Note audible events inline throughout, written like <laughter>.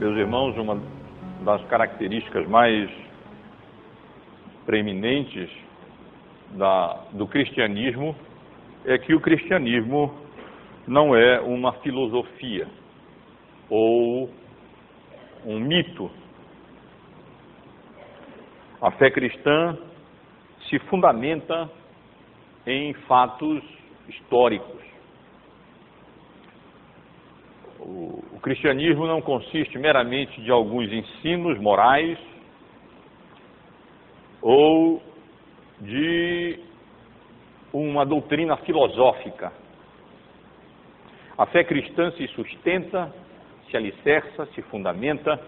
Meus irmãos, uma das características mais preeminentes da, do cristianismo é que o cristianismo não é uma filosofia ou um mito. A fé cristã se fundamenta em fatos históricos. O, o cristianismo não consiste meramente de alguns ensinos morais ou de uma doutrina filosófica. A fé cristã se sustenta, se alicerça, se fundamenta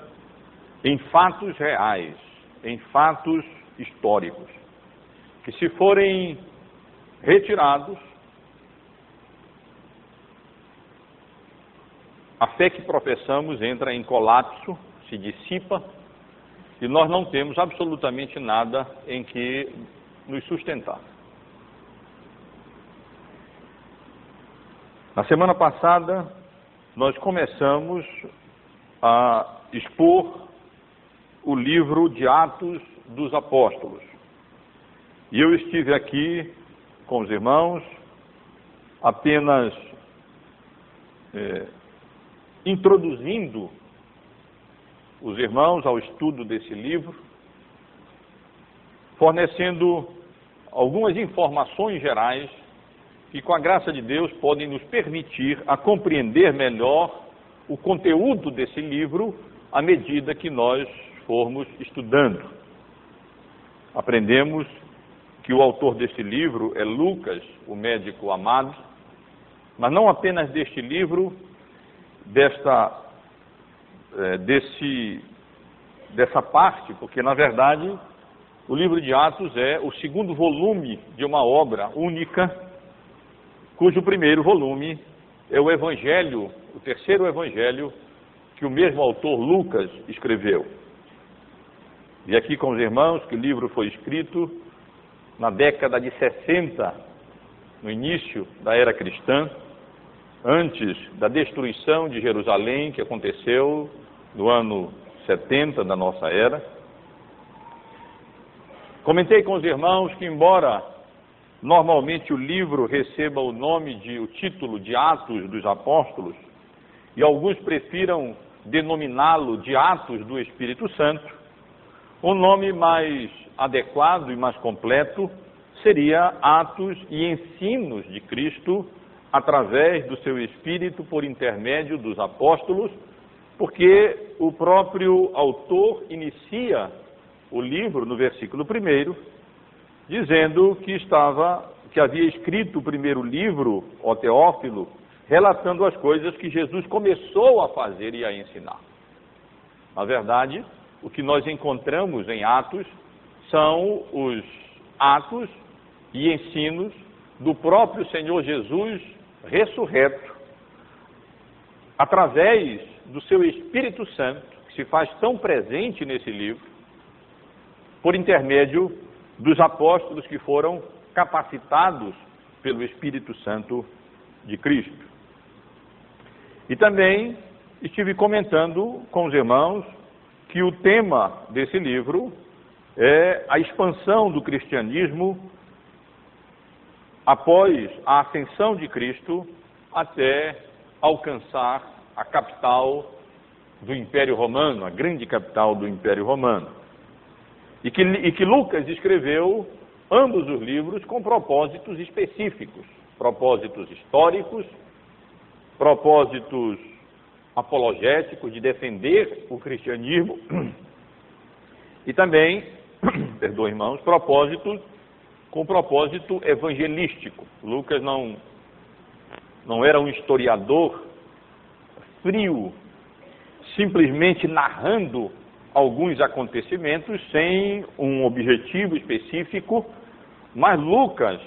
em fatos reais, em fatos históricos, que se forem retirados, a fé que professamos entra em colapso, se dissipa e nós não temos absolutamente nada em que nos sustentar. Na semana passada, nós começamos a expor o livro de Atos dos Apóstolos. E eu estive aqui com os irmãos apenas é, introduzindo os irmãos ao estudo desse livro, fornecendo algumas informações gerais que, com a graça de Deus, podem nos permitir a compreender melhor o conteúdo desse livro à medida que nós formos estudando. Aprendemos que o autor deste livro é Lucas, o médico amado, mas não apenas deste livro desta, é, desse, dessa parte, porque na verdade o livro de Atos é o segundo volume de uma obra única, cujo primeiro volume é o Evangelho, o terceiro Evangelho que o mesmo autor Lucas escreveu. E aqui com os irmãos que o livro foi escrito na década de 60, no início da era cristã, antes da destruição de Jerusalém, que aconteceu no ano 70 da nossa era. Comentei com os irmãos que, embora normalmente o livro receba o nome de, o título de Atos dos Apóstolos, e alguns prefiram denominá-lo de Atos do Espírito Santo, o nome mais adequado e mais completo seria Atos e Ensinos de Cristo através do seu Espírito por intermédio dos apóstolos, porque o próprio autor inicia o livro no versículo 1, dizendo que estava, que havia escrito o primeiro livro, o Teófilo, relatando as coisas que Jesus começou a fazer e a ensinar. Na verdade, o que nós encontramos em Atos são os atos e ensinos do próprio Senhor Jesus ressurreto, através do seu Espírito Santo, que se faz tão presente nesse livro, por intermédio dos apóstolos que foram capacitados pelo Espírito Santo de Cristo. E também estive comentando com os irmãos que o tema desse livro é a expansão do cristianismo após a ascensão de Cristo até alcançar a capital do Império Romano, a grande capital do Império Romano. E que, e que Lucas escreveu ambos os livros com propósitos específicos, propósitos históricos, propósitos apologéticos de defender o cristianismo <clears throat> e também, <clears throat> perdoe irmãos, propósitos com propósito evangelístico. Lucas não, não era um historiador frio, simplesmente narrando alguns acontecimentos sem um objetivo específico, mas Lucas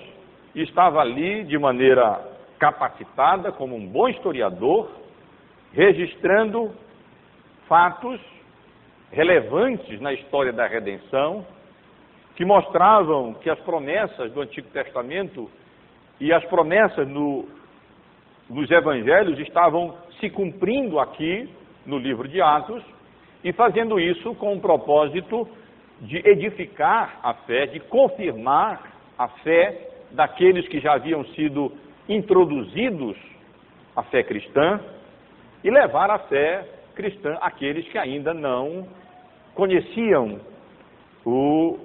estava ali de maneira capacitada, como um bom historiador, registrando fatos relevantes na história da redenção que mostravam que as promessas do Antigo Testamento e as promessas no, nos Evangelhos estavam se cumprindo aqui no livro de Atos, e fazendo isso com o propósito de edificar a fé, de confirmar a fé daqueles que já haviam sido introduzidos à fé cristã e levar a fé cristã àqueles que ainda não conheciam o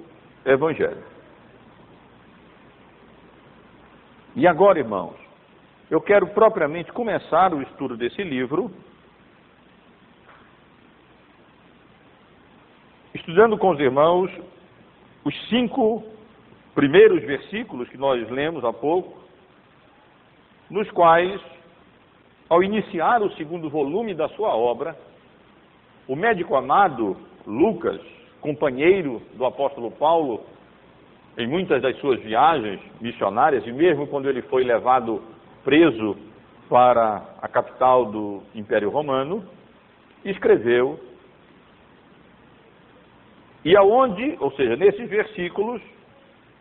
Evangelho. E agora, irmãos, eu quero propriamente começar o estudo desse livro, estudando com os irmãos os cinco primeiros versículos que nós lemos há pouco, nos quais, ao iniciar o segundo volume da sua obra, o médico amado Lucas, companheiro do apóstolo Paulo em muitas das suas viagens missionárias, e mesmo quando ele foi levado preso para a capital do Império Romano, escreveu. E aonde, ou seja, nesses versículos,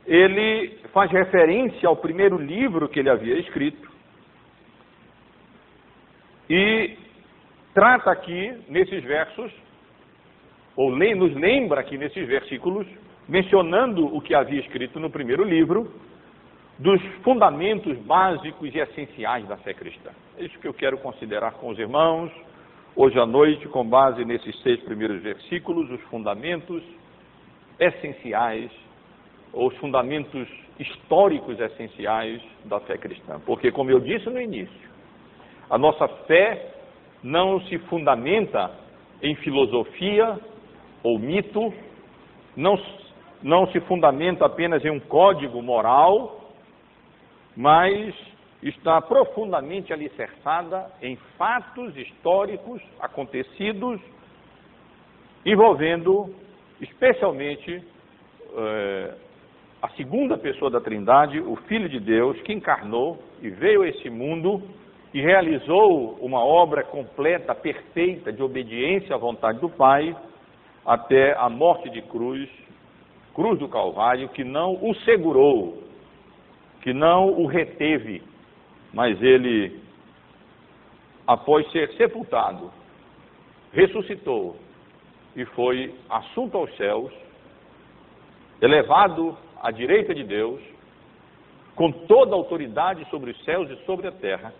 ele faz referência ao primeiro livro que ele havia escrito e trata aqui, nesses versos, ou nos lembra aqui nesses versículos, mencionando o que havia escrito no primeiro livro, dos fundamentos básicos e essenciais da fé cristã. É isso que eu quero considerar com os irmãos hoje à noite, com base nesses seis primeiros versículos, os fundamentos essenciais, ou os fundamentos históricos essenciais da fé cristã. Porque, como eu disse no início, a nossa fé não se fundamenta em filosofia ou mito, não, não se fundamenta apenas em um código moral, mas está profundamente alicerçada em fatos históricos acontecidos envolvendo especialmente eh, a segunda pessoa da Trindade, o Filho de Deus, que encarnou e veio a esse mundo e realizou uma obra completa, perfeita, de obediência à vontade do Pai, até a morte de cruz, cruz do Calvário, que não o segurou, que não o reteve, mas ele, após ser sepultado, ressuscitou e foi assunto aos céus, elevado à direita de Deus, com toda a autoridade sobre os céus e sobre a terra,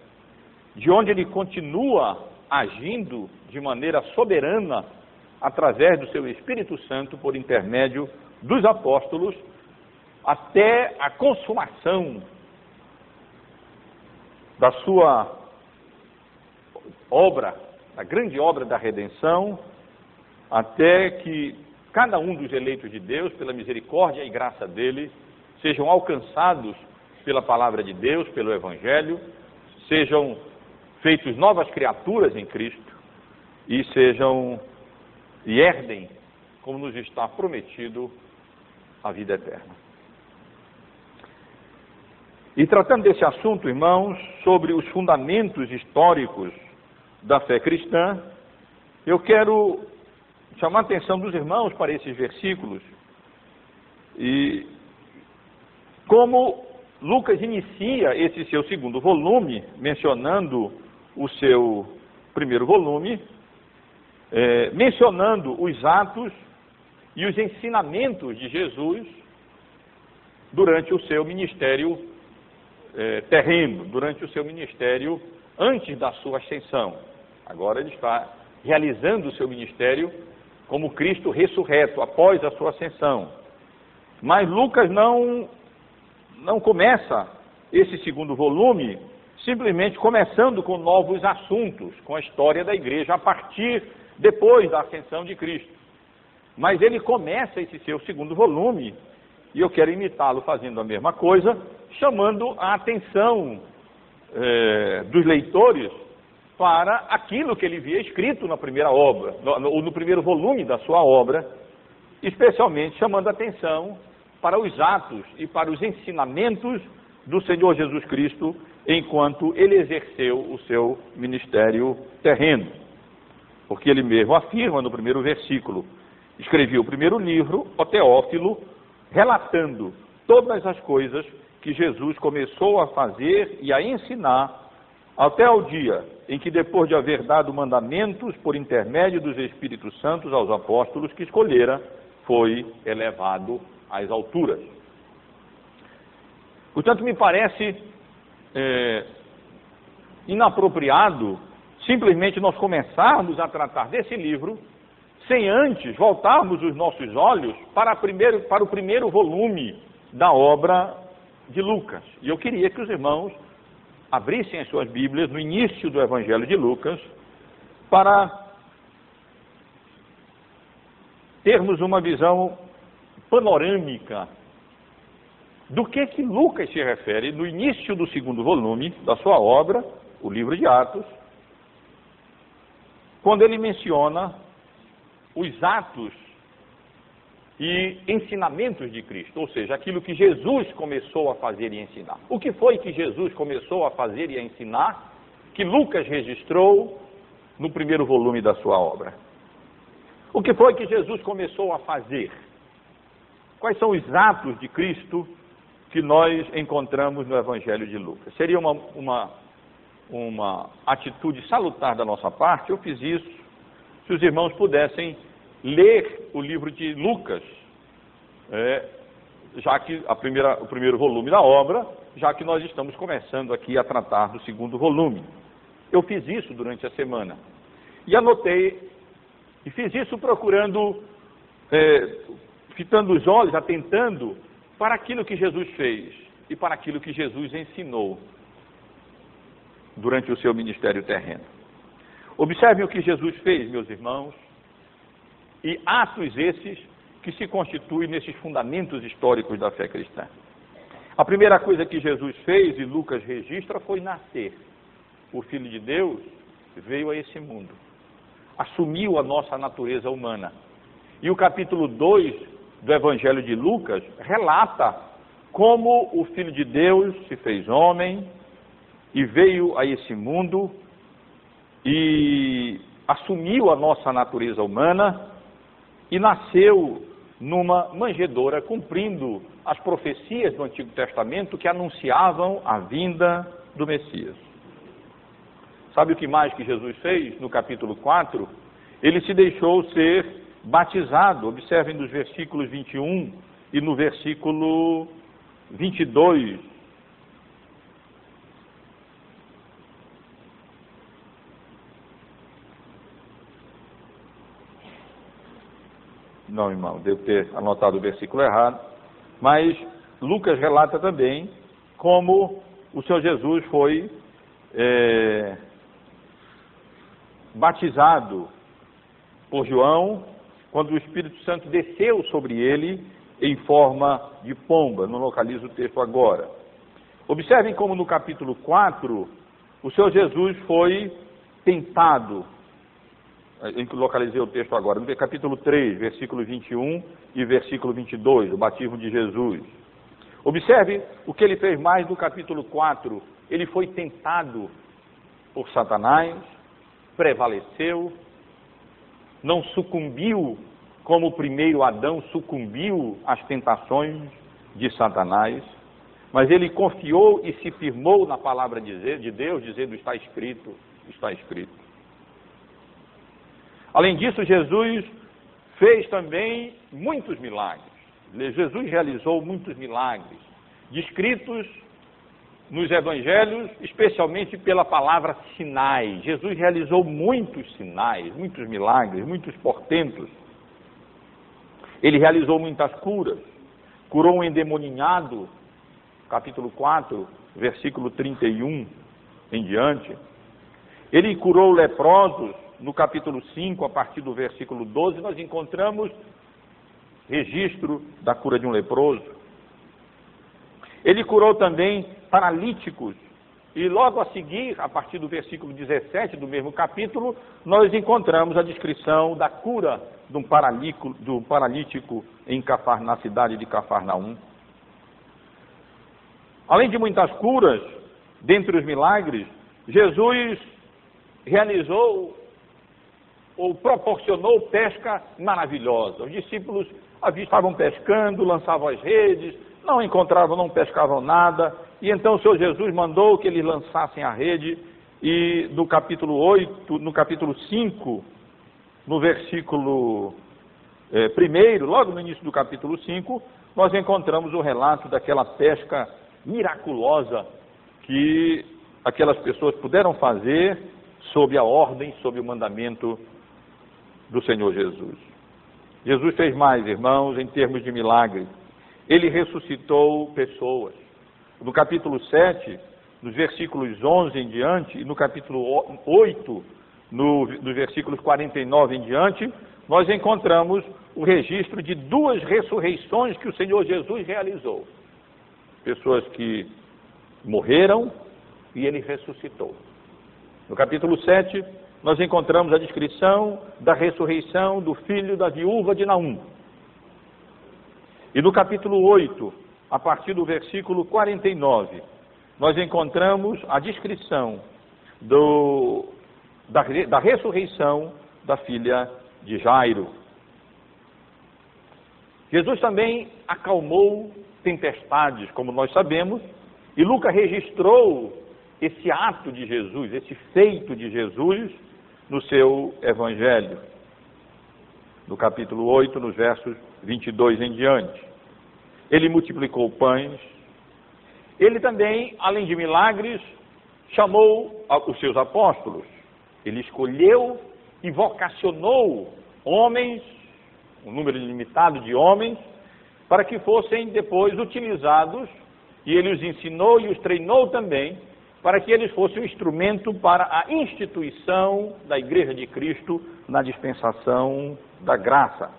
de onde ele continua agindo de maneira soberana através do seu Espírito Santo por intermédio dos apóstolos até a consumação da sua obra, a grande obra da redenção, até que cada um dos eleitos de Deus, pela misericórdia e graça dele, sejam alcançados pela palavra de Deus, pelo Evangelho, sejam feitos novas criaturas em Cristo e sejam e herdem, como nos está prometido, a vida eterna. E tratando desse assunto, irmãos, sobre os fundamentos históricos da fé cristã, eu quero chamar a atenção dos irmãos para esses versículos e como Lucas inicia esse seu segundo volume, mencionando o seu primeiro volume, é, mencionando os atos e os ensinamentos de Jesus durante o seu ministério é, terreno, durante o seu ministério antes da sua ascensão. Agora ele está realizando o seu ministério como Cristo ressurreto após a sua ascensão. Mas Lucas não não começa esse segundo volume simplesmente começando com novos assuntos, com a história da igreja a partir depois da ascensão de Cristo. Mas ele começa esse seu segundo volume, e eu quero imitá-lo fazendo a mesma coisa, chamando a atenção é, dos leitores para aquilo que ele via escrito na primeira obra, no, no, no primeiro volume da sua obra, especialmente chamando a atenção para os atos e para os ensinamentos do Senhor Jesus Cristo enquanto ele exerceu o seu ministério terreno. Porque ele mesmo afirma no primeiro versículo: escrevi o primeiro livro, o Teófilo, relatando todas as coisas que Jesus começou a fazer e a ensinar até o dia em que, depois de haver dado mandamentos por intermédio dos Espíritos Santos aos apóstolos que escolhera, foi elevado às alturas. Portanto, me parece é, inapropriado simplesmente nós começarmos a tratar desse livro sem antes voltarmos os nossos olhos para, primeiro, para o primeiro volume da obra de Lucas. E eu queria que os irmãos abrissem as suas Bíblias no início do Evangelho de Lucas para termos uma visão panorâmica do que que Lucas se refere no início do segundo volume da sua obra, o livro de Atos, quando ele menciona os atos e ensinamentos de Cristo, ou seja, aquilo que Jesus começou a fazer e ensinar. O que foi que Jesus começou a fazer e a ensinar que Lucas registrou no primeiro volume da sua obra? O que foi que Jesus começou a fazer? Quais são os atos de Cristo que nós encontramos no Evangelho de Lucas? Seria uma, uma, uma atitude salutar da nossa parte, eu fiz isso, se os irmãos pudessem ler o livro de Lucas, é, já que a primeira, o primeiro volume da obra, já que nós estamos começando aqui a tratar do segundo volume. Eu fiz isso durante a semana. E anotei e fiz isso procurando, é, fitando os olhos, atentando para aquilo que Jesus fez e para aquilo que Jesus ensinou durante o seu ministério terreno. Observem o que Jesus fez, meus irmãos, e atos esses que se constituem nesses fundamentos históricos da fé cristã. A primeira coisa que Jesus fez, e Lucas registra, foi nascer. O Filho de Deus veio a esse mundo, assumiu a nossa natureza humana. E o capítulo 2 do Evangelho de Lucas relata como o Filho de Deus se fez homem e veio a esse mundo e assumiu a nossa natureza humana e nasceu numa manjedoura, cumprindo as profecias do Antigo Testamento que anunciavam a vinda do Messias. Sabe o que mais que Jesus fez no capítulo 4? Ele se deixou ser batizado. Observem nos versículos 21 e no versículo 22 Não, irmão, devo ter anotado o versículo errado. Mas Lucas relata também como o Senhor Jesus foi é, batizado por João quando o Espírito Santo desceu sobre ele em forma de pomba. Não localizo o texto agora. Observem como no capítulo 4 o Senhor Jesus foi tentado em que localizei o texto agora, no capítulo 3, versículo 21 e versículo 22, o batismo de Jesus. Observe o que ele fez mais no capítulo 4. Ele foi tentado por Satanás, prevaleceu, não sucumbiu como o primeiro Adão sucumbiu às tentações de Satanás, mas ele confiou e se firmou na palavra de Deus, dizendo: está escrito, está escrito. Além disso, Jesus fez também muitos milagres. Jesus realizou muitos milagres, descritos nos evangelhos, especialmente pela palavra sinais. Jesus realizou muitos sinais, muitos milagres, muitos portentos. Ele realizou muitas curas. Curou um endemoninhado, capítulo 4, versículo 31 em diante. Ele curou leprosos, no capítulo 5, a partir do versículo 12, nós encontramos registro da cura de um leproso. Ele curou também paralíticos. E logo a seguir, a partir do versículo 17 do mesmo capítulo, nós encontramos a descrição da cura de um paralítico, do paralítico em Cafar, na cidade de Cafarnaum. Além de muitas curas, dentre os milagres, Jesus realizou ou proporcionou pesca maravilhosa. Os discípulos estavam pescando, lançavam as redes, não encontravam, não pescavam nada, e então o Senhor Jesus mandou que eles lançassem a rede, e no capítulo 8, no capítulo 5, no versículo é, primeiro, logo no início do capítulo 5, nós encontramos o relato daquela pesca miraculosa que aquelas pessoas puderam fazer sob a ordem, sob o mandamento do Senhor Jesus. Jesus fez mais, irmãos, em termos de milagre. Ele ressuscitou pessoas. No capítulo 7, nos versículos 11 em diante, e no capítulo 8, no, nos versículos 49 em diante, nós encontramos o registro de duas ressurreições que o Senhor Jesus realizou. Pessoas que morreram e ele ressuscitou. No capítulo 7, nós encontramos a descrição da ressurreição do filho da viúva de Naum. E no capítulo 8, a partir do versículo 49, nós encontramos a descrição do, da, da ressurreição da filha de Jairo. Jesus também acalmou tempestades, como nós sabemos, e Lucas registrou esse ato de Jesus, esse feito de Jesus no seu evangelho, no capítulo 8, nos versos 22 em diante. Ele multiplicou pães. Ele também, além de milagres, chamou os seus apóstolos. Ele escolheu e vocacionou homens, um número limitado de homens, para que fossem depois utilizados, e ele os ensinou e os treinou também para que eles fossem um instrumento para a instituição da Igreja de Cristo na dispensação da graça.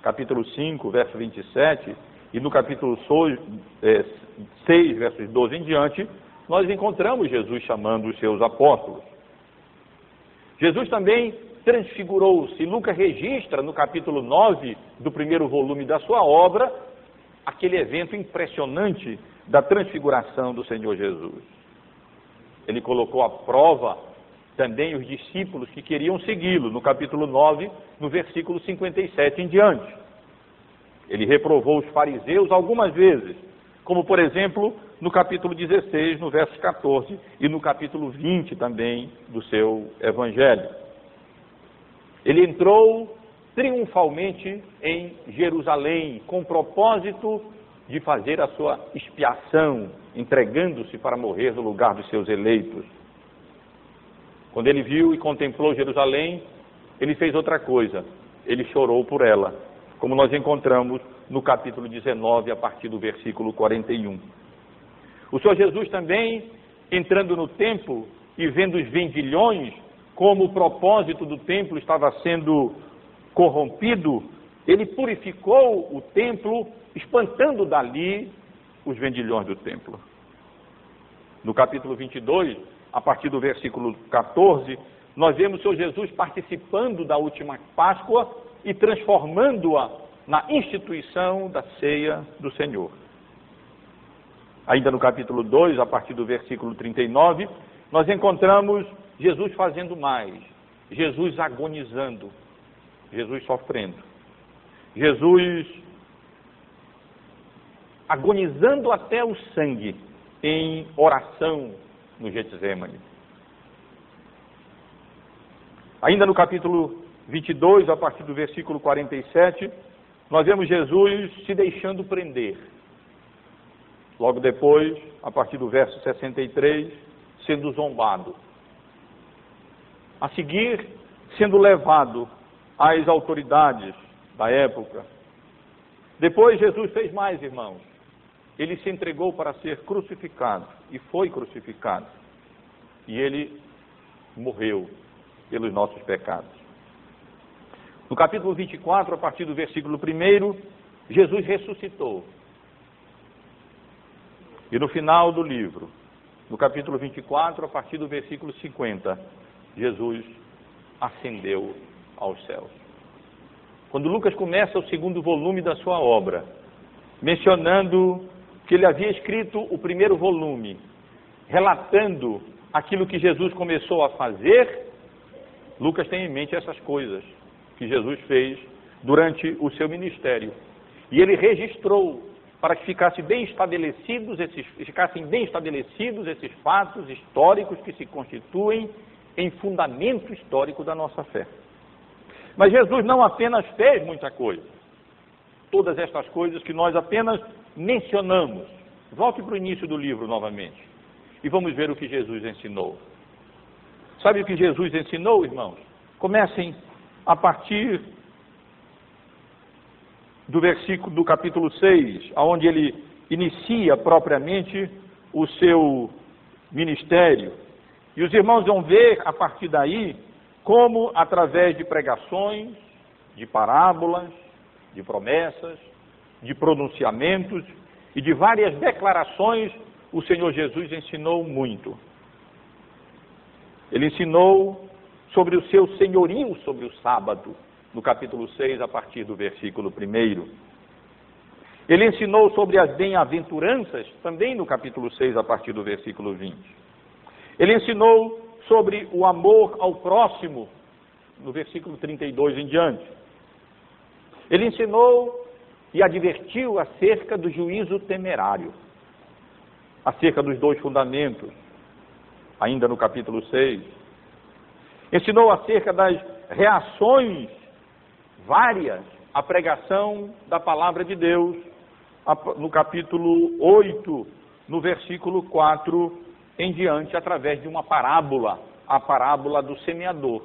Capítulo 5, verso 27, e no capítulo 6, é, versos 12 em diante, nós encontramos Jesus chamando os seus apóstolos. Jesus também transfigurou-se. Lucas registra no capítulo 9 do primeiro volume da sua obra aquele evento impressionante da transfiguração do Senhor Jesus. Ele colocou à prova também os discípulos que queriam segui-lo, no capítulo 9, no versículo 57 em diante. Ele reprovou os fariseus algumas vezes, como por exemplo no capítulo 16, no verso 14, e no capítulo 20 também do seu evangelho. Ele entrou triunfalmente em Jerusalém, com propósito de fazer a sua expiação, entregando-se para morrer no lugar dos seus eleitos. Quando ele viu e contemplou Jerusalém, ele fez outra coisa, ele chorou por ela, como nós encontramos no capítulo 19, a partir do versículo 41. O Senhor Jesus também, entrando no templo e vendo os vendilhões, como o propósito do templo estava sendo corrompido, ele purificou o templo espantando dali os vendilhões do templo. No capítulo 22, a partir do versículo 14, nós vemos o Senhor Jesus participando da última Páscoa e transformando-a na instituição da ceia do Senhor. Ainda no capítulo 2, a partir do versículo 39, nós encontramos Jesus fazendo mais, Jesus agonizando, Jesus sofrendo, Jesus agonizando até o sangue em oração no Getsemane. Ainda no capítulo 22, a partir do versículo 47, nós vemos Jesus se deixando prender. Logo depois, a partir do verso 63, sendo zombado. A seguir, sendo levado às autoridades da época. Depois, Jesus fez mais, irmãos ele se entregou para ser crucificado e foi crucificado. E ele morreu pelos nossos pecados. No capítulo 24, a partir do versículo 1, Jesus ressuscitou. E no final do livro, no capítulo 24, a partir do versículo 50, Jesus ascendeu aos céus. Quando Lucas começa o segundo volume da sua obra, mencionando que ele havia escrito o primeiro volume, relatando aquilo que Jesus começou a fazer, Lucas tem em mente essas coisas que Jesus fez durante o seu ministério. E ele registrou para que ficasse bem estabelecidos esses, ficassem bem estabelecidos esses fatos históricos que se constituem em fundamento histórico da nossa fé. Mas Jesus não apenas fez muita coisa, todas estas coisas que nós apenas mencionamos. Volte para o início do livro novamente e vamos ver o que Jesus ensinou. Sabe o que Jesus ensinou, irmãos? Comecem a partir do versículo do capítulo 6, aonde ele inicia propriamente o seu ministério. E os irmãos vão ver a partir daí como através de pregações, de parábolas, de promessas, de pronunciamentos e de várias declarações, o Senhor Jesus ensinou muito. Ele ensinou sobre o seu senhorio sobre o sábado, no capítulo 6, a partir do versículo 1. Ele ensinou sobre as bem-aventuranças, também no capítulo 6, a partir do versículo 20. Ele ensinou sobre o amor ao próximo, no versículo 32 em diante. Ele ensinou e advertiu acerca do juízo temerário, acerca dos dois fundamentos, ainda no capítulo 6. Ensinou acerca das reações várias à pregação da palavra de Deus, no capítulo 8, no versículo 4 em diante, através de uma parábola, a parábola do semeador,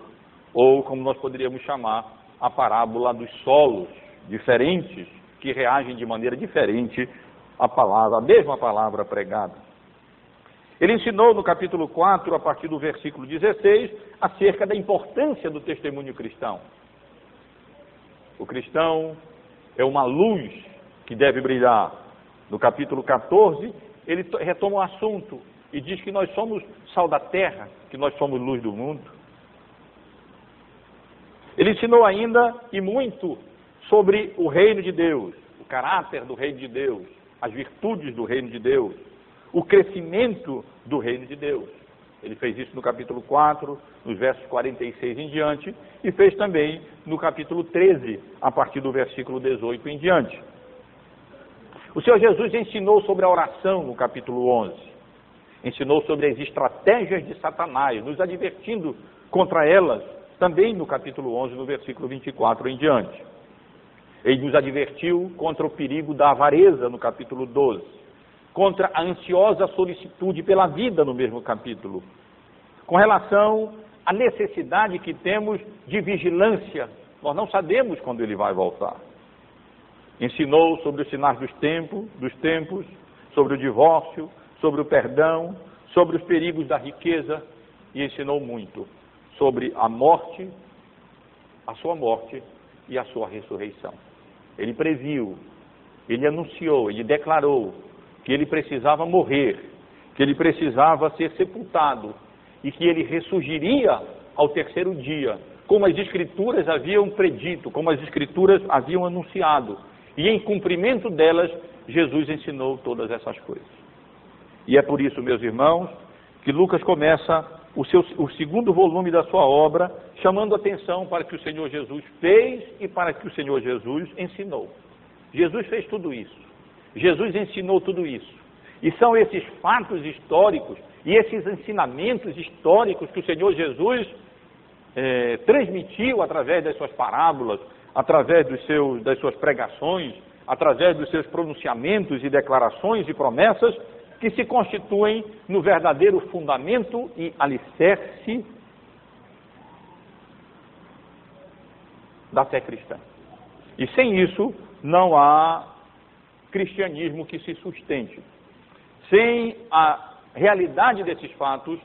ou como nós poderíamos chamar, a parábola dos solos diferentes que reagem de maneira diferente à palavra, a mesma palavra pregada. Ele ensinou no capítulo 4, a partir do versículo 16, acerca da importância do testemunho cristão. O cristão é uma luz que deve brilhar. No capítulo 14, ele retoma o assunto e diz que nós somos sal da terra, que nós somos luz do mundo. Ele ensinou ainda e muito sobre o reino de Deus, o caráter do reino de Deus, as virtudes do reino de Deus, o crescimento do reino de Deus. Ele fez isso no capítulo 4, nos versos 46 em diante, e fez também no capítulo 13, a partir do versículo 18 em diante. O Senhor Jesus ensinou sobre a oração no capítulo 11. Ensinou sobre as estratégias de Satanás, nos advertindo contra elas, também no capítulo 11, no versículo 24 em diante. Ele nos advertiu contra o perigo da avareza no capítulo 12, contra a ansiosa solicitude pela vida no mesmo capítulo, com relação à necessidade que temos de vigilância. Nós não sabemos quando ele vai voltar. Ensinou sobre os sinais dos tempos, dos tempos, sobre o divórcio, sobre o perdão, sobre os perigos da riqueza e ensinou muito sobre a morte, a sua morte e a sua ressurreição. Ele previu, ele anunciou, ele declarou que ele precisava morrer, que ele precisava ser sepultado e que ele ressurgiria ao terceiro dia, como as Escrituras haviam predito, como as Escrituras haviam anunciado. E em cumprimento delas, Jesus ensinou todas essas coisas. E é por isso, meus irmãos, que Lucas começa o, seu, o segundo volume da sua obra, chamando atenção para que o Senhor Jesus fez e para que o Senhor Jesus ensinou. Jesus fez tudo isso. Jesus ensinou tudo isso. E são esses fatos históricos e esses ensinamentos históricos que o Senhor Jesus é, transmitiu através das suas parábolas, através dos seus, das suas pregações, através dos seus pronunciamentos e declarações e promessas, que se constituem no verdadeiro fundamento e alicerce da fé cristã. E sem isso, não há cristianismo que se sustente. Sem a realidade desses fatos,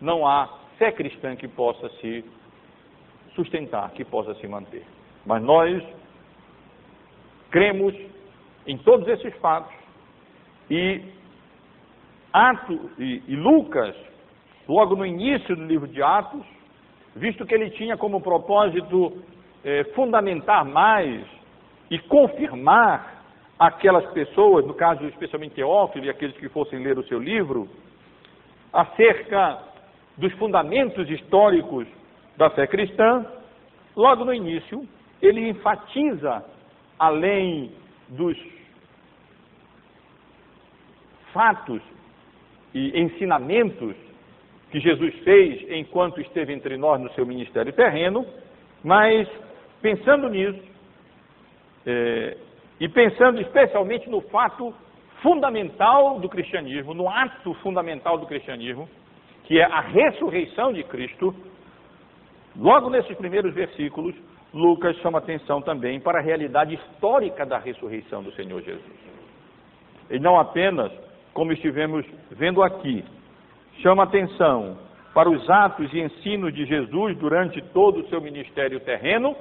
não há fé cristã que possa se sustentar, que possa se manter. Mas nós cremos em todos esses fatos e Atos e, e Lucas, logo no início do livro de Atos, visto que ele tinha como propósito eh, fundamentar mais e confirmar aquelas pessoas, no caso especialmente Teófilo e aqueles que fossem ler o seu livro, acerca dos fundamentos históricos da fé cristã, logo no início, ele enfatiza, além dos fatos e ensinamentos que Jesus fez enquanto esteve entre nós no seu ministério terreno, mas pensando nisso, é, e pensando especialmente no fato fundamental do cristianismo, no ato fundamental do cristianismo, que é a ressurreição de Cristo, logo nesses primeiros versículos, Lucas chama atenção também para a realidade histórica da ressurreição do Senhor Jesus. E não apenas, como estivemos vendo aqui, chama atenção para os atos e ensinos de Jesus durante todo o seu ministério terreno,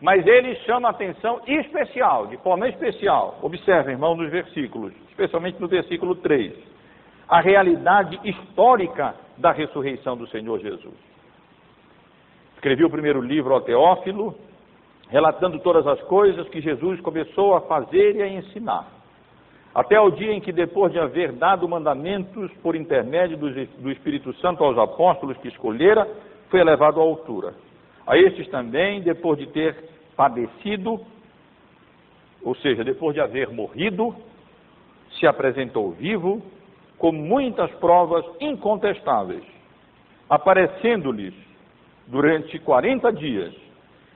mas ele chama atenção especial, de forma especial. Observe, irmão, nos versículos, especialmente no versículo 3, a realidade histórica da ressurreição do Senhor Jesus. Escrevi o primeiro livro ao Teófilo, relatando todas as coisas que Jesus começou a fazer e a ensinar até o dia em que, depois de haver dado mandamentos por intermédio do Espírito Santo aos apóstolos que escolhera, foi elevado à altura. A estes também, depois de ter padecido, ou seja, depois de haver morrido, se apresentou vivo, com muitas provas incontestáveis, aparecendo-lhes durante quarenta dias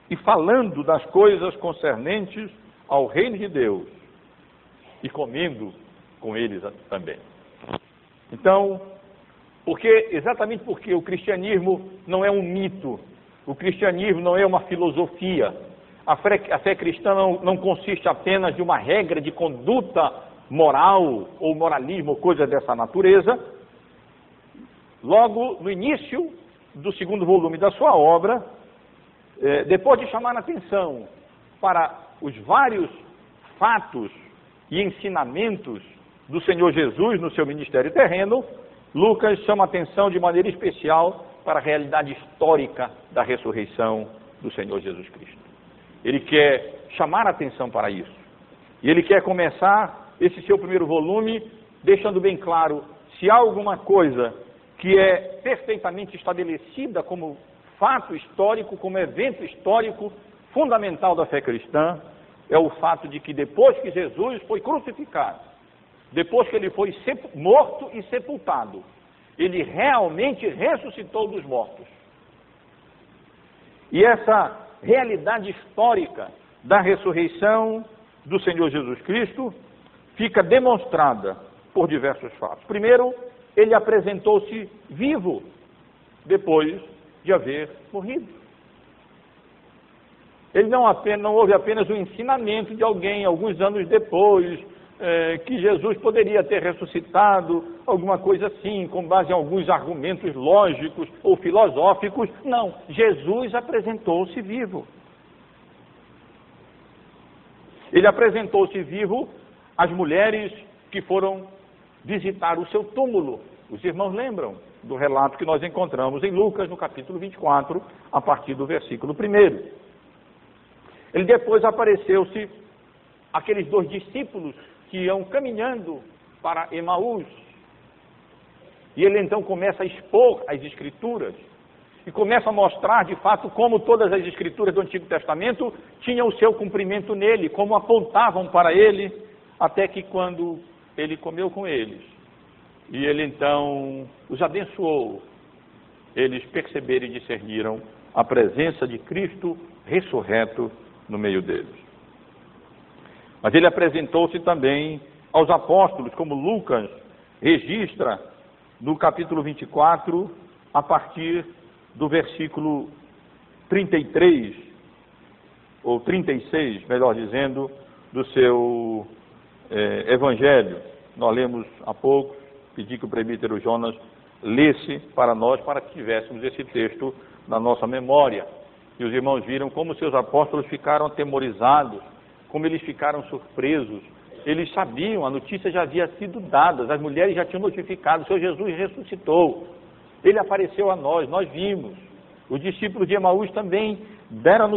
e falando das coisas concernentes ao reino de Deus e comendo com eles também. Então, porque exatamente porque o cristianismo não é um mito, o cristianismo não é uma filosofia, a fé, a fé cristã não, não consiste apenas de uma regra de conduta moral ou moralismo ou coisa dessa natureza. Logo no início do segundo volume da sua obra, eh, depois de chamar a atenção para os vários fatos e ensinamentos do Senhor Jesus no seu ministério terreno, Lucas chama atenção de maneira especial para a realidade histórica da ressurreição do Senhor Jesus Cristo. Ele quer chamar a atenção para isso. E ele quer começar esse seu primeiro volume deixando bem claro se há alguma coisa que é perfeitamente estabelecida como fato histórico, como evento histórico fundamental da fé cristã, é o fato de que depois que Jesus foi crucificado, depois que ele foi morto e sepultado, ele realmente ressuscitou dos mortos. E essa realidade histórica da ressurreição do Senhor Jesus Cristo fica demonstrada por diversos fatos. Primeiro, ele apresentou-se vivo depois de haver morrido. Ele não, apenas, não houve apenas o ensinamento de alguém, alguns anos depois, é, que Jesus poderia ter ressuscitado, alguma coisa assim, com base em alguns argumentos lógicos ou filosóficos. Não, Jesus apresentou-se vivo. Ele apresentou-se vivo às mulheres que foram visitar o seu túmulo. Os irmãos lembram do relato que nós encontramos em Lucas, no capítulo 24, a partir do versículo 1. Ele depois apareceu-se aqueles dois discípulos que iam caminhando para Emaús. E ele então começa a expor as escrituras e começa a mostrar de fato como todas as escrituras do Antigo Testamento tinham o seu cumprimento nele, como apontavam para ele, até que quando ele comeu com eles e ele então os abençoou, eles perceberam e discerniram a presença de Cristo ressurreto no meio deles. Mas ele apresentou-se também aos apóstolos, como Lucas registra no capítulo 24, a partir do versículo 33, ou 36, melhor dizendo, do seu eh, evangelho. Nós lemos há pouco, pedi que o presbítero Jonas lesse para nós, para que tivéssemos esse texto na nossa memória. E os irmãos viram como seus apóstolos ficaram atemorizados, como eles ficaram surpresos. Eles sabiam, a notícia já havia sido dada, as mulheres já tinham notificado, Senhor Jesus ressuscitou. Ele apareceu a nós, nós vimos. Os discípulos de Emaús também deram,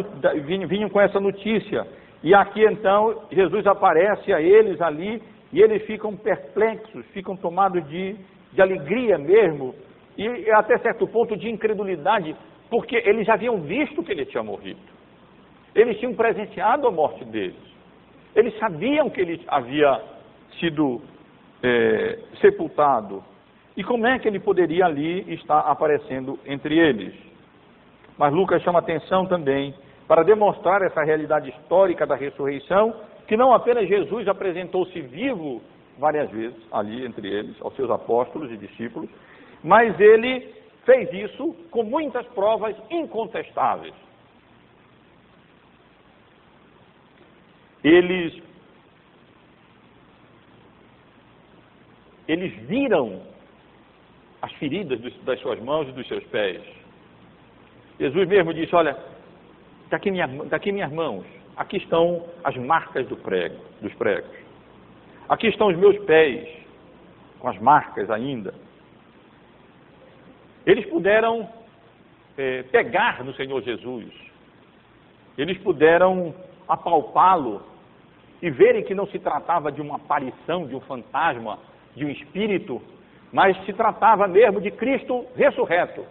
vinham com essa notícia. E aqui então Jesus aparece a eles ali e eles ficam perplexos, ficam tomados de, de alegria mesmo, e até certo ponto de incredulidade, porque eles haviam visto que ele tinha morrido. Eles tinham presenciado a morte deles. Eles sabiam que ele havia sido é, sepultado. E como é que ele poderia ali estar aparecendo entre eles? Mas Lucas chama atenção também para demonstrar essa realidade histórica da ressurreição, que não apenas Jesus apresentou-se vivo várias vezes ali entre eles, aos seus apóstolos e discípulos, mas ele fez isso com muitas provas incontestáveis. Eles eles viram as feridas das suas mãos e dos seus pés. Jesus mesmo disse: Olha, daqui, minha, daqui minhas mãos, aqui estão as marcas do prego, dos pregos. Aqui estão os meus pés, com as marcas ainda. Eles puderam é, pegar no Senhor Jesus, eles puderam apalpá-lo e verem que não se tratava de uma aparição, de um fantasma, de um espírito, mas se tratava mesmo de Cristo ressurreto.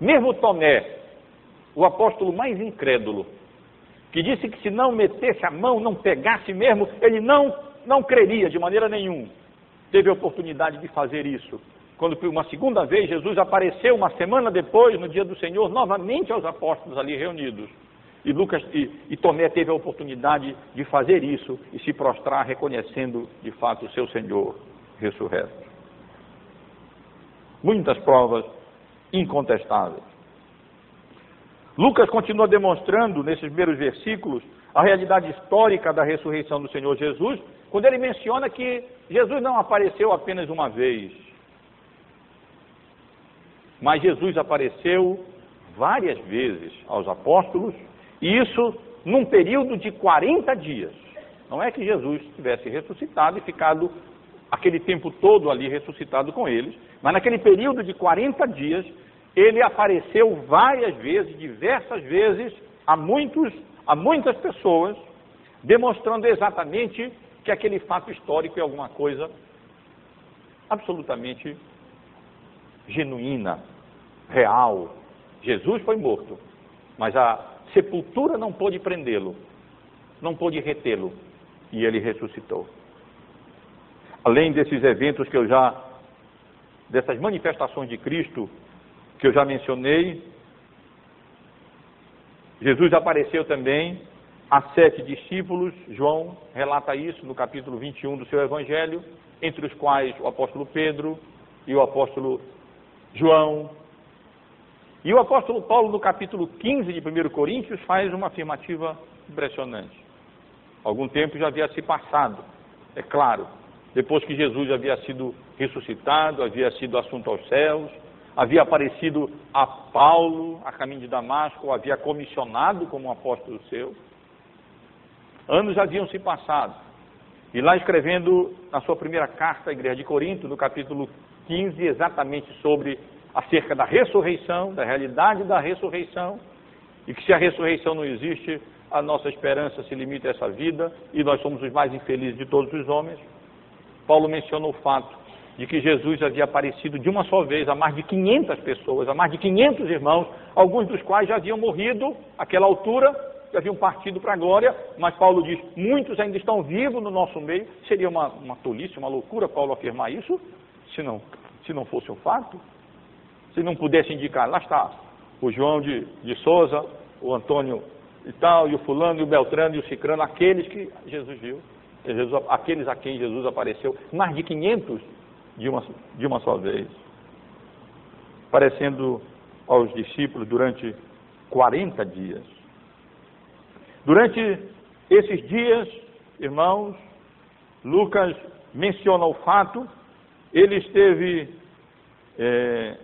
Mesmo Tomé, o apóstolo mais incrédulo, que disse que se não metesse a mão, não pegasse mesmo, ele não, não creria de maneira nenhuma. Teve a oportunidade de fazer isso. Quando uma segunda vez Jesus apareceu uma semana depois, no dia do Senhor, novamente aos apóstolos ali reunidos. E Lucas e, e Tomé teve a oportunidade de fazer isso e se prostrar reconhecendo de fato o seu Senhor ressurreto. Muitas provas incontestáveis. Lucas continua demonstrando, nesses primeiros versículos, a realidade histórica da ressurreição do Senhor Jesus, quando ele menciona que Jesus não apareceu apenas uma vez, mas Jesus apareceu várias vezes aos apóstolos, e isso num período de 40 dias. Não é que Jesus tivesse ressuscitado e ficado aquele tempo todo ali ressuscitado com eles, mas naquele período de 40 dias, ele apareceu várias vezes, diversas vezes, a, muitos, a muitas pessoas, demonstrando exatamente que aquele fato histórico é alguma coisa absolutamente genuína, real. Jesus foi morto, mas a sepultura não pôde prendê-lo, não pôde retê-lo, e ele ressuscitou. Além desses eventos que eu já, dessas manifestações de Cristo que eu já mencionei. Jesus apareceu também a sete discípulos, João relata isso no capítulo 21 do seu Evangelho, entre os quais o apóstolo Pedro e o apóstolo João. E o apóstolo Paulo, no capítulo 15 de 1 Coríntios, faz uma afirmativa impressionante. Algum tempo já havia se passado, é claro, depois que Jesus havia sido ressuscitado, havia sido assunto aos céus, havia aparecido a Paulo a caminho de Damasco, o havia comissionado como um apóstolo seu. Anos haviam se passado. E lá escrevendo na sua primeira carta à igreja de Corinto, no capítulo 15, exatamente sobre acerca da ressurreição, da realidade da ressurreição, e que se a ressurreição não existe, a nossa esperança se limita a essa vida e nós somos os mais infelizes de todos os homens. Paulo menciona o fato de que Jesus havia aparecido de uma só vez a mais de 500 pessoas, a mais de 500 irmãos, alguns dos quais já haviam morrido àquela altura, já haviam partido para a glória, mas Paulo diz: muitos ainda estão vivos no nosso meio. Seria uma, uma tolice, uma loucura Paulo afirmar isso, se não, se não fosse um fato, se não pudesse indicar. Lá está, o João de, de Souza, o Antônio e tal, e o fulano, e o Beltrano, e o Cicrano, aqueles que Jesus viu, Jesus, aqueles a quem Jesus apareceu, mais de 500 de uma, de uma só vez, aparecendo aos discípulos durante 40 dias. Durante esses dias, irmãos, Lucas menciona o fato, ele esteve é,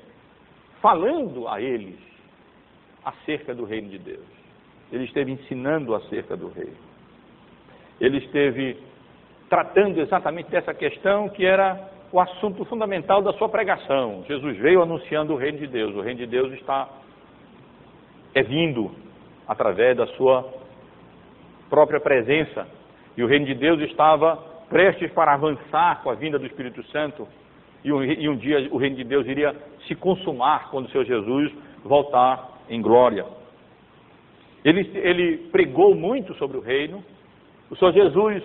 falando a eles acerca do reino de Deus. Ele esteve ensinando acerca do reino. Ele esteve tratando exatamente dessa questão que era o assunto fundamental da sua pregação. Jesus veio anunciando o reino de Deus. O reino de Deus está é vindo através da sua própria presença. E o reino de Deus estava prestes para avançar com a vinda do Espírito Santo. E um, e um dia o reino de Deus iria se consumar quando o Senhor Jesus voltar em glória. Ele, ele pregou muito sobre o reino. O Senhor Jesus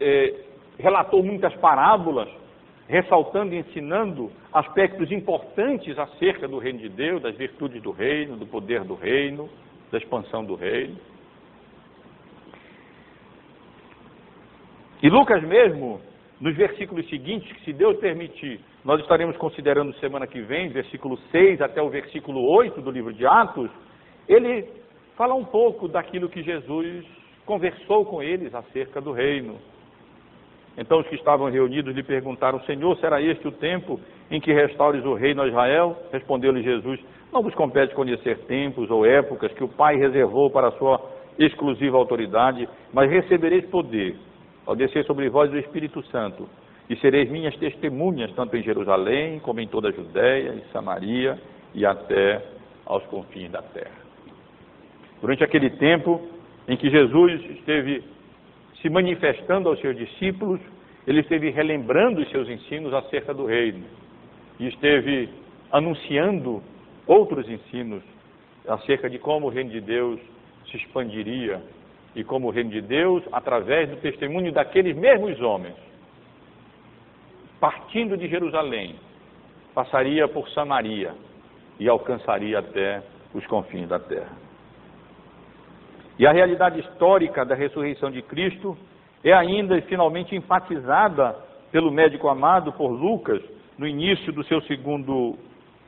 eh, relatou muitas parábolas, ressaltando e ensinando aspectos importantes acerca do reino de Deus, das virtudes do reino, do poder do reino, da expansão do reino. E Lucas mesmo, nos versículos seguintes, que se Deus permitir, nós estaremos considerando semana que vem, versículo 6 até o versículo 8 do livro de Atos, ele fala um pouco daquilo que Jesus conversou com eles acerca do reino. Então os que estavam reunidos lhe perguntaram: Senhor, será este o tempo em que restaures o reino a Israel? Respondeu-lhe Jesus: Não vos compete conhecer tempos ou épocas que o Pai reservou para a sua exclusiva autoridade, mas recebereis poder ao descer sobre vós o Espírito Santo, e sereis minhas testemunhas, tanto em Jerusalém, como em toda a Judéia e Samaria e até aos confins da terra. Durante aquele tempo em que Jesus esteve se manifestando aos seus discípulos, ele esteve relembrando os seus ensinos acerca do reino e esteve anunciando outros ensinos acerca de como o reino de Deus se expandiria e como o reino de Deus, através do testemunho daqueles mesmos homens, partindo de Jerusalém, passaria por Samaria e alcançaria até os confins da terra. E a realidade histórica da ressurreição de Cristo é ainda e finalmente enfatizada pelo médico amado por Lucas no início do seu segundo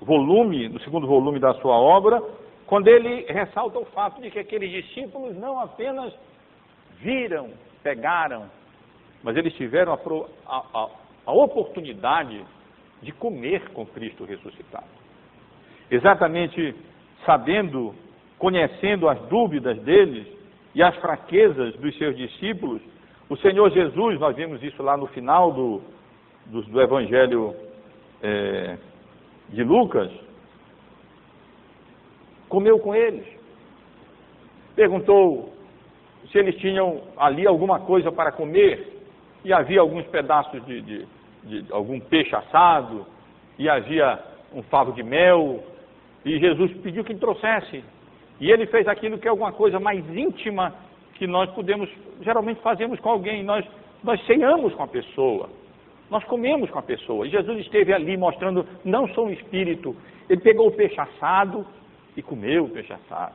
volume, no segundo volume da sua obra, quando ele ressalta o fato de que aqueles discípulos não apenas viram, pegaram, mas eles tiveram a, a, a oportunidade de comer com Cristo ressuscitado. Exatamente sabendo, conhecendo as dúvidas deles e as fraquezas dos seus discípulos, o Senhor Jesus, nós vimos isso lá no final do, do, do Evangelho é, de Lucas, comeu com eles. Perguntou se eles tinham ali alguma coisa para comer, e havia alguns pedaços de, de, de algum peixe assado, e havia um favo de mel, e Jesus pediu que trouxesse. E ele fez aquilo que é alguma coisa mais íntima que nós podemos, geralmente fazemos com alguém, nós, nós ceamos com a pessoa, nós comemos com a pessoa. E Jesus esteve ali mostrando, não sou um espírito, ele pegou o peixe assado, e comeu o peixe assado.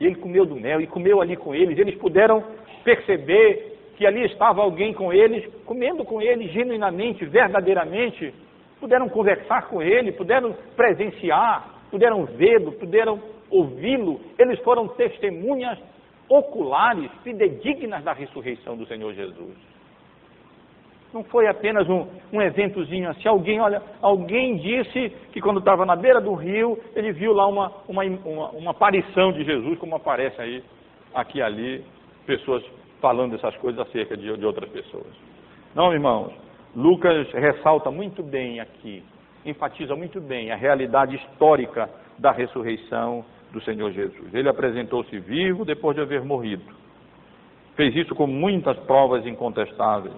E ele comeu do mel e comeu ali com eles. Eles puderam perceber que ali estava alguém com eles, comendo com eles genuinamente, verdadeiramente. Puderam conversar com ele, puderam presenciar, puderam vê-lo, puderam ouvi-lo. Eles foram testemunhas oculares, fidedignas da ressurreição do Senhor Jesus. Não foi apenas um, um eventozinho assim. Alguém, olha, alguém disse que quando estava na beira do rio, ele viu lá uma, uma, uma, uma aparição de Jesus, como aparece aí, aqui e ali, pessoas falando essas coisas acerca de, de outras pessoas. Não, irmãos, Lucas ressalta muito bem aqui, enfatiza muito bem a realidade histórica da ressurreição do Senhor Jesus. Ele apresentou-se vivo depois de haver morrido. Fez isso com muitas provas incontestáveis.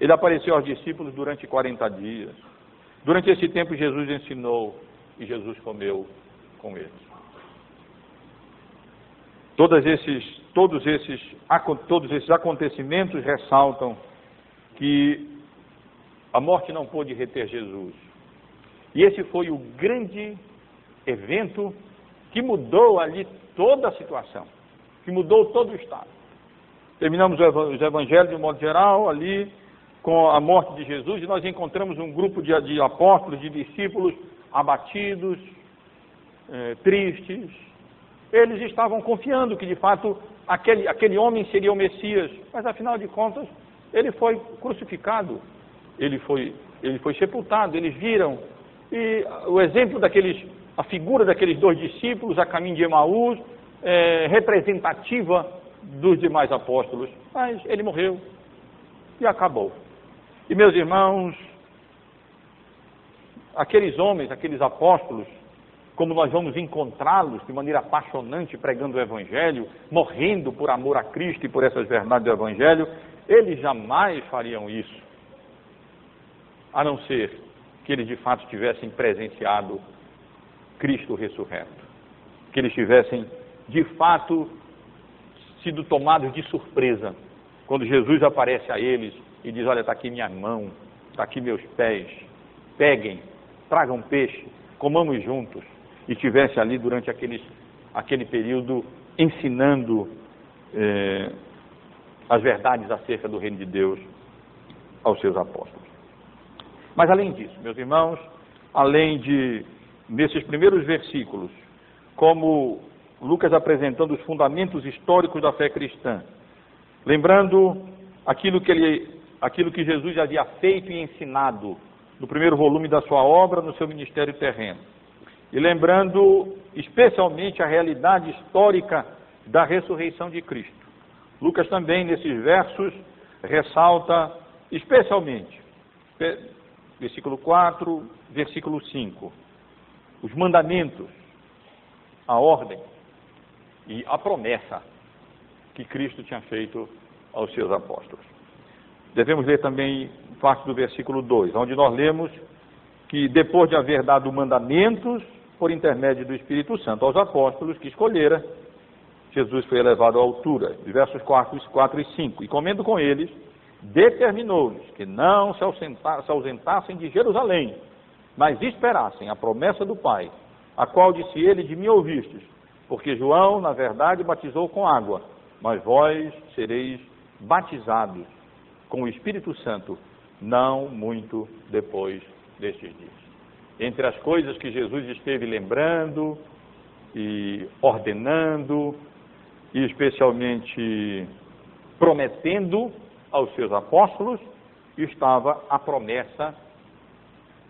Ele apareceu aos discípulos durante 40 dias. Durante esse tempo, Jesus ensinou e Jesus comeu com eles. Todos esses, todos esses, todos esses acontecimentos ressaltam que a morte não pôde reter Jesus. E esse foi o grande evento que mudou ali toda a situação, que mudou todo o estado. Terminamos os evangelhos de um modo geral ali com a morte de Jesus e nós encontramos um grupo de, de apóstolos, de discípulos abatidos, eh, tristes. Eles estavam confiando que de fato aquele, aquele homem seria o Messias, mas afinal de contas ele foi crucificado, ele foi, ele foi sepultado. Eles viram e o exemplo daqueles, a figura daqueles dois discípulos a caminho de Emaús, é, representativa dos demais apóstolos, mas ele morreu e acabou. E meus irmãos, aqueles homens, aqueles apóstolos, como nós vamos encontrá-los de maneira apaixonante pregando o Evangelho, morrendo por amor a Cristo e por essas verdades do Evangelho, eles jamais fariam isso, a não ser que eles de fato tivessem presenciado Cristo ressurreto, que eles tivessem de fato sido tomados de surpresa quando Jesus aparece a eles e diz: Olha, está aqui minha mão, está aqui meus pés, peguem, tragam peixe, comamos juntos, e tivesse ali durante aqueles, aquele período ensinando eh, as verdades acerca do reino de Deus aos seus apóstolos. Mas além disso, meus irmãos, além de, nesses primeiros versículos, como Lucas apresentando os fundamentos históricos da fé cristã, lembrando aquilo que, ele, aquilo que Jesus havia feito e ensinado no primeiro volume da sua obra, no seu ministério terreno. E lembrando especialmente a realidade histórica da ressurreição de Cristo. Lucas também, nesses versos, ressalta especialmente, versículo 4, versículo 5, os mandamentos, a ordem e a promessa que Cristo tinha feito aos seus apóstolos. Devemos ler também parte do versículo 2, onde nós lemos que depois de haver dado mandamentos por intermédio do Espírito Santo aos apóstolos que escolhera, Jesus foi elevado à altura, versos 4, 4 e 5, e comendo com eles, determinou-lhes que não se ausentassem de Jerusalém, mas esperassem a promessa do Pai, a qual disse ele, de mim ouvistes, porque João, na verdade, batizou com água, mas vós sereis batizados com o Espírito Santo não muito depois destes dias. Entre as coisas que Jesus esteve lembrando e ordenando, e especialmente prometendo aos seus apóstolos, estava a promessa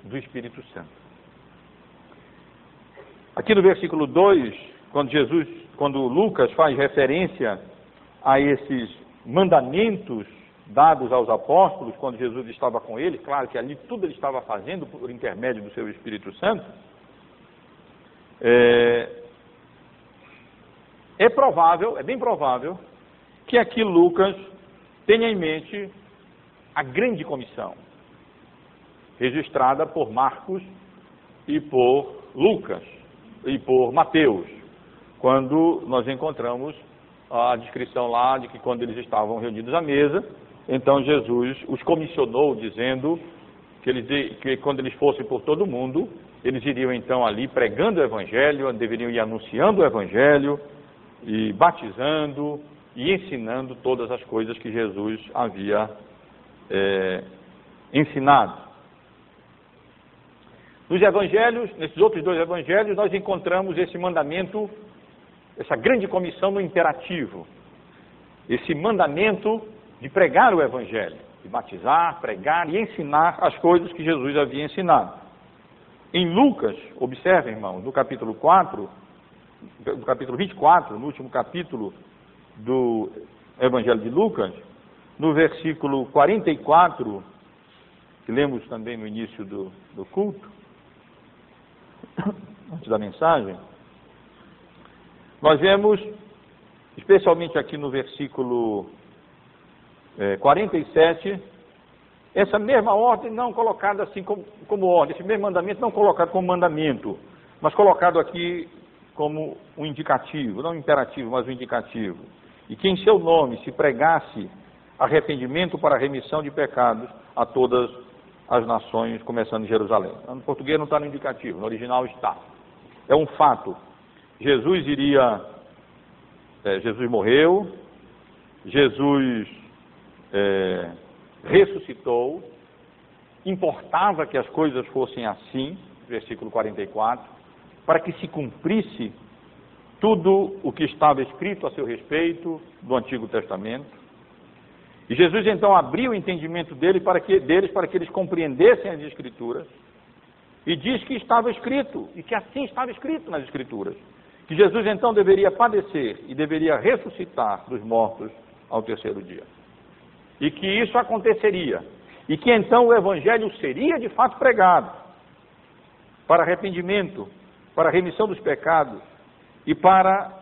do Espírito Santo. Aqui no versículo 2, quando Jesus, quando Lucas faz referência a esses mandamentos dados aos apóstolos quando Jesus estava com eles, claro que ali tudo ele estava fazendo por intermédio do seu Espírito Santo, é, é provável, é bem provável, que aqui Lucas tenha em mente a grande comissão, registrada por Marcos e por Lucas e por Mateus, quando nós encontramos a descrição lá de que quando eles estavam reunidos à mesa, então Jesus os comissionou dizendo que, eles, que quando eles fossem por todo o mundo, eles iriam então ali pregando o Evangelho, deveriam ir anunciando o Evangelho e batizando e ensinando todas as coisas que Jesus havia é, ensinado. Nos evangelhos, nesses outros dois evangelhos, nós encontramos esse mandamento, essa grande comissão no imperativo. Esse mandamento de pregar o Evangelho, de batizar, pregar e ensinar as coisas que Jesus havia ensinado. Em Lucas, observem, irmãos, no capítulo 4, no capítulo 24, no último capítulo do Evangelho de Lucas, no versículo 44, que lemos também no início do, do culto, antes da mensagem, nós vemos, especialmente aqui no versículo é, 47, essa mesma ordem não colocada assim como, como ordem, esse mesmo mandamento não colocado como mandamento, mas colocado aqui como um indicativo, não um imperativo, mas um indicativo. E que em seu nome se pregasse arrependimento para remissão de pecados a todas as nações, começando em Jerusalém. No português não está no indicativo, no original está. É um fato. Jesus iria, é, Jesus morreu, Jesus é, ressuscitou, importava que as coisas fossem assim, versículo 44, para que se cumprisse tudo o que estava escrito a seu respeito do Antigo Testamento. E Jesus então abriu o entendimento dele para que, deles para que eles compreendessem as Escrituras. E diz que estava escrito, e que assim estava escrito nas Escrituras, que Jesus então deveria padecer e deveria ressuscitar dos mortos ao terceiro dia e que isso aconteceria, e que então o Evangelho seria de fato pregado para arrependimento, para remissão dos pecados e para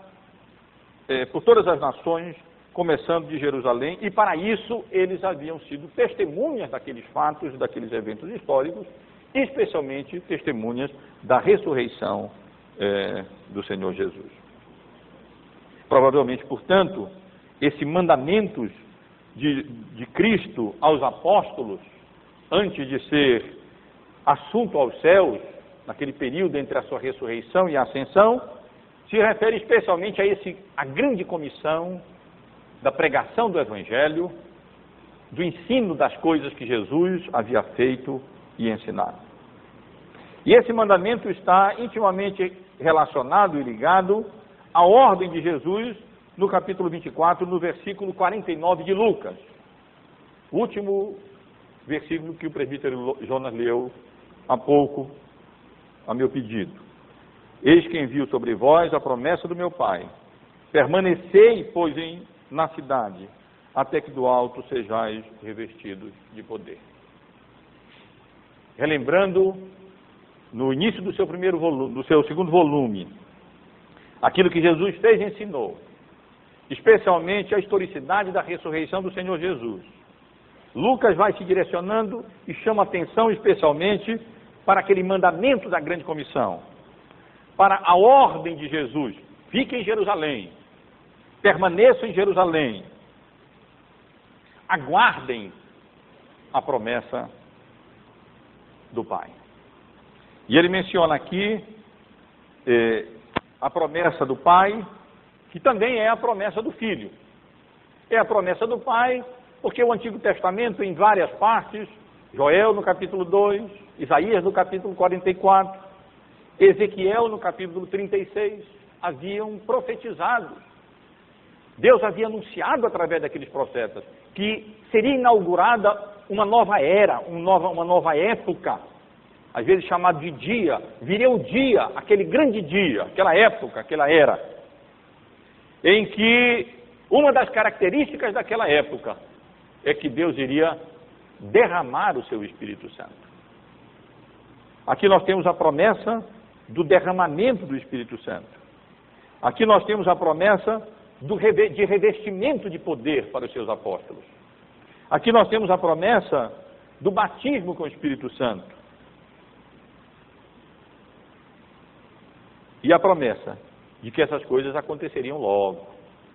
eh, por todas as nações, começando de Jerusalém, e para isso eles haviam sido testemunhas daqueles fatos, daqueles eventos históricos, especialmente testemunhas da ressurreição eh, do Senhor Jesus. Provavelmente, portanto, esse mandamentos de, de Cristo aos apóstolos, antes de ser assunto aos céus, naquele período entre a sua ressurreição e a ascensão, se refere especialmente a esse a grande comissão da pregação do evangelho, do ensino das coisas que Jesus havia feito e ensinado. E esse mandamento está intimamente relacionado e ligado à ordem de Jesus no capítulo 24, no versículo 49 de Lucas. Último versículo que o presbítero Jonas leu há pouco, a meu pedido. Eis que envio sobre vós a promessa do meu Pai. Permanecei, pois, em, na cidade, até que do alto sejais revestidos de poder. Relembrando no início do seu primeiro volume, do seu segundo volume, aquilo que Jesus fez e ensinou, especialmente a historicidade da ressurreição do Senhor Jesus. Lucas vai se direcionando e chama atenção especialmente para aquele mandamento da grande comissão, para a ordem de Jesus: fiquem em Jerusalém, permaneçam em Jerusalém, aguardem a promessa do Pai. E ele menciona aqui eh, a promessa do Pai, que também é a promessa do Filho. É a promessa do Pai, porque o Antigo Testamento, em várias partes, Joel no capítulo 2, Isaías no capítulo 44, Ezequiel no capítulo 36, haviam profetizado. Deus havia anunciado através daqueles profetas que seria inaugurada uma nova era, uma nova, uma nova época às vezes chamado de dia, viria o dia, aquele grande dia, aquela época, aquela era, em que uma das características daquela época é que Deus iria derramar o seu Espírito Santo. Aqui nós temos a promessa do derramamento do Espírito Santo. Aqui nós temos a promessa de revestimento de poder para os seus apóstolos. Aqui nós temos a promessa do batismo com o Espírito Santo. E a promessa de que essas coisas aconteceriam logo,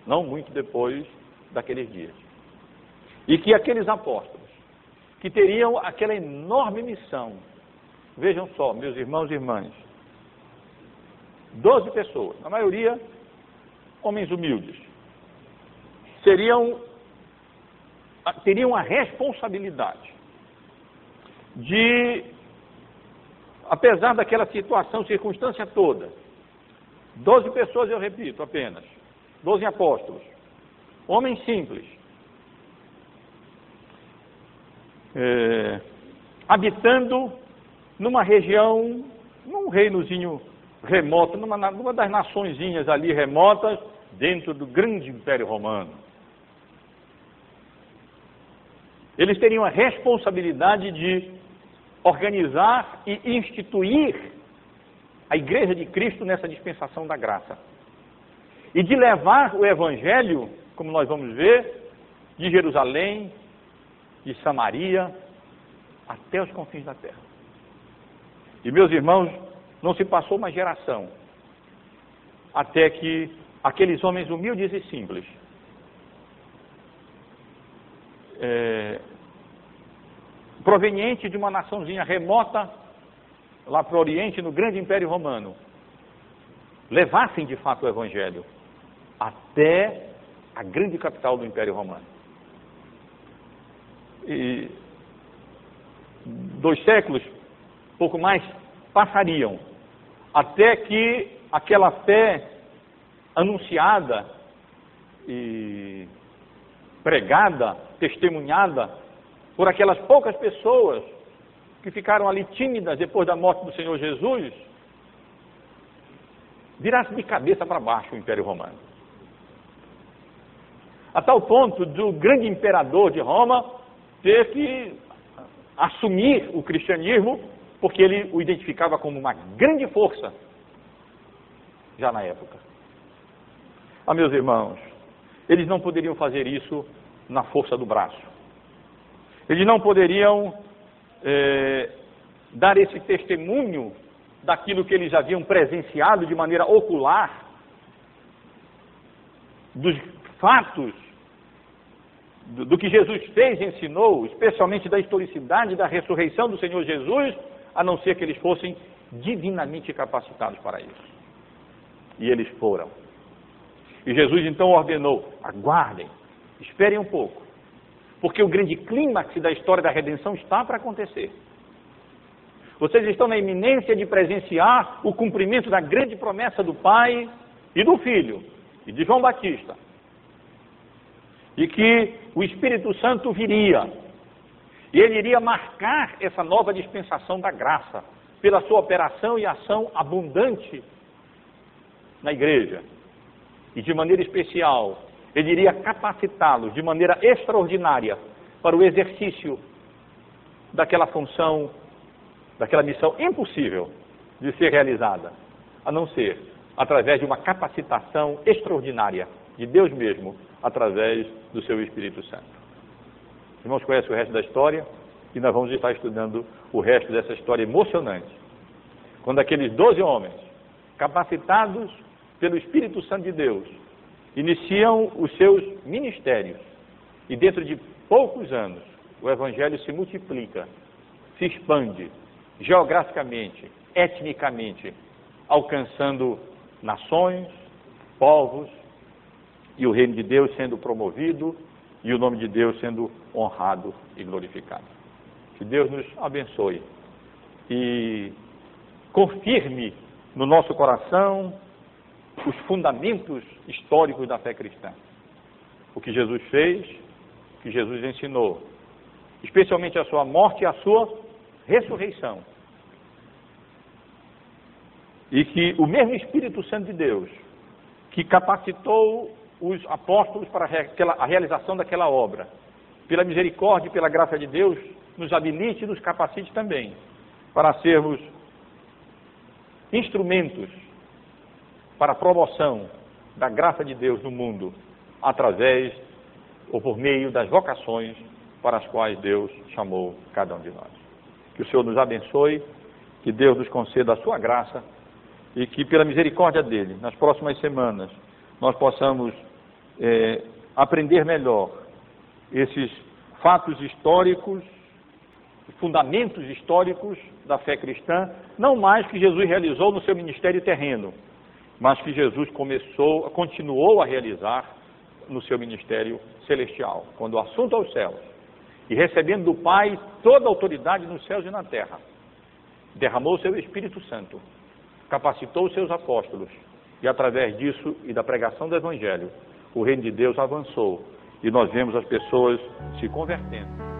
não muito depois daqueles dias. E que aqueles apóstolos, que teriam aquela enorme missão, vejam só, meus irmãos e irmãs, doze pessoas, a maioria homens humildes, seriam, teriam a responsabilidade de, apesar daquela situação, circunstância toda, Doze pessoas, eu repito apenas. Doze apóstolos. Homens simples. É, habitando numa região, num reinozinho remoto, numa, numa das naçõezinhas ali remotas, dentro do grande Império Romano. Eles teriam a responsabilidade de organizar e instituir a igreja de Cristo nessa dispensação da graça. E de levar o evangelho, como nós vamos ver, de Jerusalém, de Samaria, até os confins da terra. E meus irmãos, não se passou uma geração até que aqueles homens humildes e simples é, provenientes de uma naçãozinha remota lá para o Oriente, no grande Império Romano, levassem de fato o Evangelho até a grande capital do Império Romano. E dois séculos, pouco mais, passariam até que aquela fé anunciada e pregada, testemunhada por aquelas poucas pessoas que ficaram ali tímidas depois da morte do Senhor Jesus, virasse de cabeça para baixo o Império Romano. A tal ponto do grande imperador de Roma ter que assumir o cristianismo, porque ele o identificava como uma grande força, já na época. Ah, meus irmãos, eles não poderiam fazer isso na força do braço. Eles não poderiam é, dar esse testemunho daquilo que eles haviam presenciado de maneira ocular, dos fatos do, do que Jesus fez e ensinou, especialmente da historicidade da ressurreição do Senhor Jesus, a não ser que eles fossem divinamente capacitados para isso. E eles foram. E Jesus então ordenou: aguardem, esperem um pouco, porque o grande clímax da história da redenção está para acontecer. Vocês estão na iminência de presenciar o cumprimento da grande promessa do Pai e do Filho e de João Batista. E que o Espírito Santo viria. E ele iria marcar essa nova dispensação da graça pela sua operação e ação abundante na igreja. E de maneira especial, ele iria capacitá-los de maneira extraordinária para o exercício daquela função daquela missão impossível de ser realizada, a não ser através de uma capacitação extraordinária de Deus mesmo, através do seu Espírito Santo. Os irmãos conhecem o resto da história e nós vamos estar estudando o resto dessa história emocionante. Quando aqueles doze homens, capacitados pelo Espírito Santo de Deus, iniciam os seus ministérios e dentro de poucos anos o Evangelho se multiplica, se expande geograficamente, etnicamente, alcançando nações, povos, e o reino de Deus sendo promovido e o nome de Deus sendo honrado e glorificado. Que Deus nos abençoe e confirme no nosso coração os fundamentos históricos da fé cristã. O que Jesus fez, o que Jesus ensinou, especialmente a sua morte e a sua ressurreição. E que o mesmo Espírito Santo de Deus, que capacitou os apóstolos para a realização daquela obra, pela misericórdia e pela graça de Deus, nos habilite e nos capacite também para sermos instrumentos para a promoção da graça de Deus no mundo, através ou por meio das vocações para as quais Deus chamou cada um de nós. Que o Senhor nos abençoe, que Deus nos conceda a sua graça e que, pela misericórdia dele, nas próximas semanas, nós possamos é, aprender melhor esses fatos históricos, fundamentos históricos da fé cristã, não mais que Jesus realizou no seu ministério terreno, mas que Jesus começou, continuou a realizar no seu ministério celestial, quando o assunto aos céus e recebendo do Pai toda a autoridade nos céus e na terra. Derramou o seu Espírito Santo, capacitou os seus apóstolos, e através disso e da pregação do Evangelho, o reino de Deus avançou e nós vemos as pessoas se convertendo.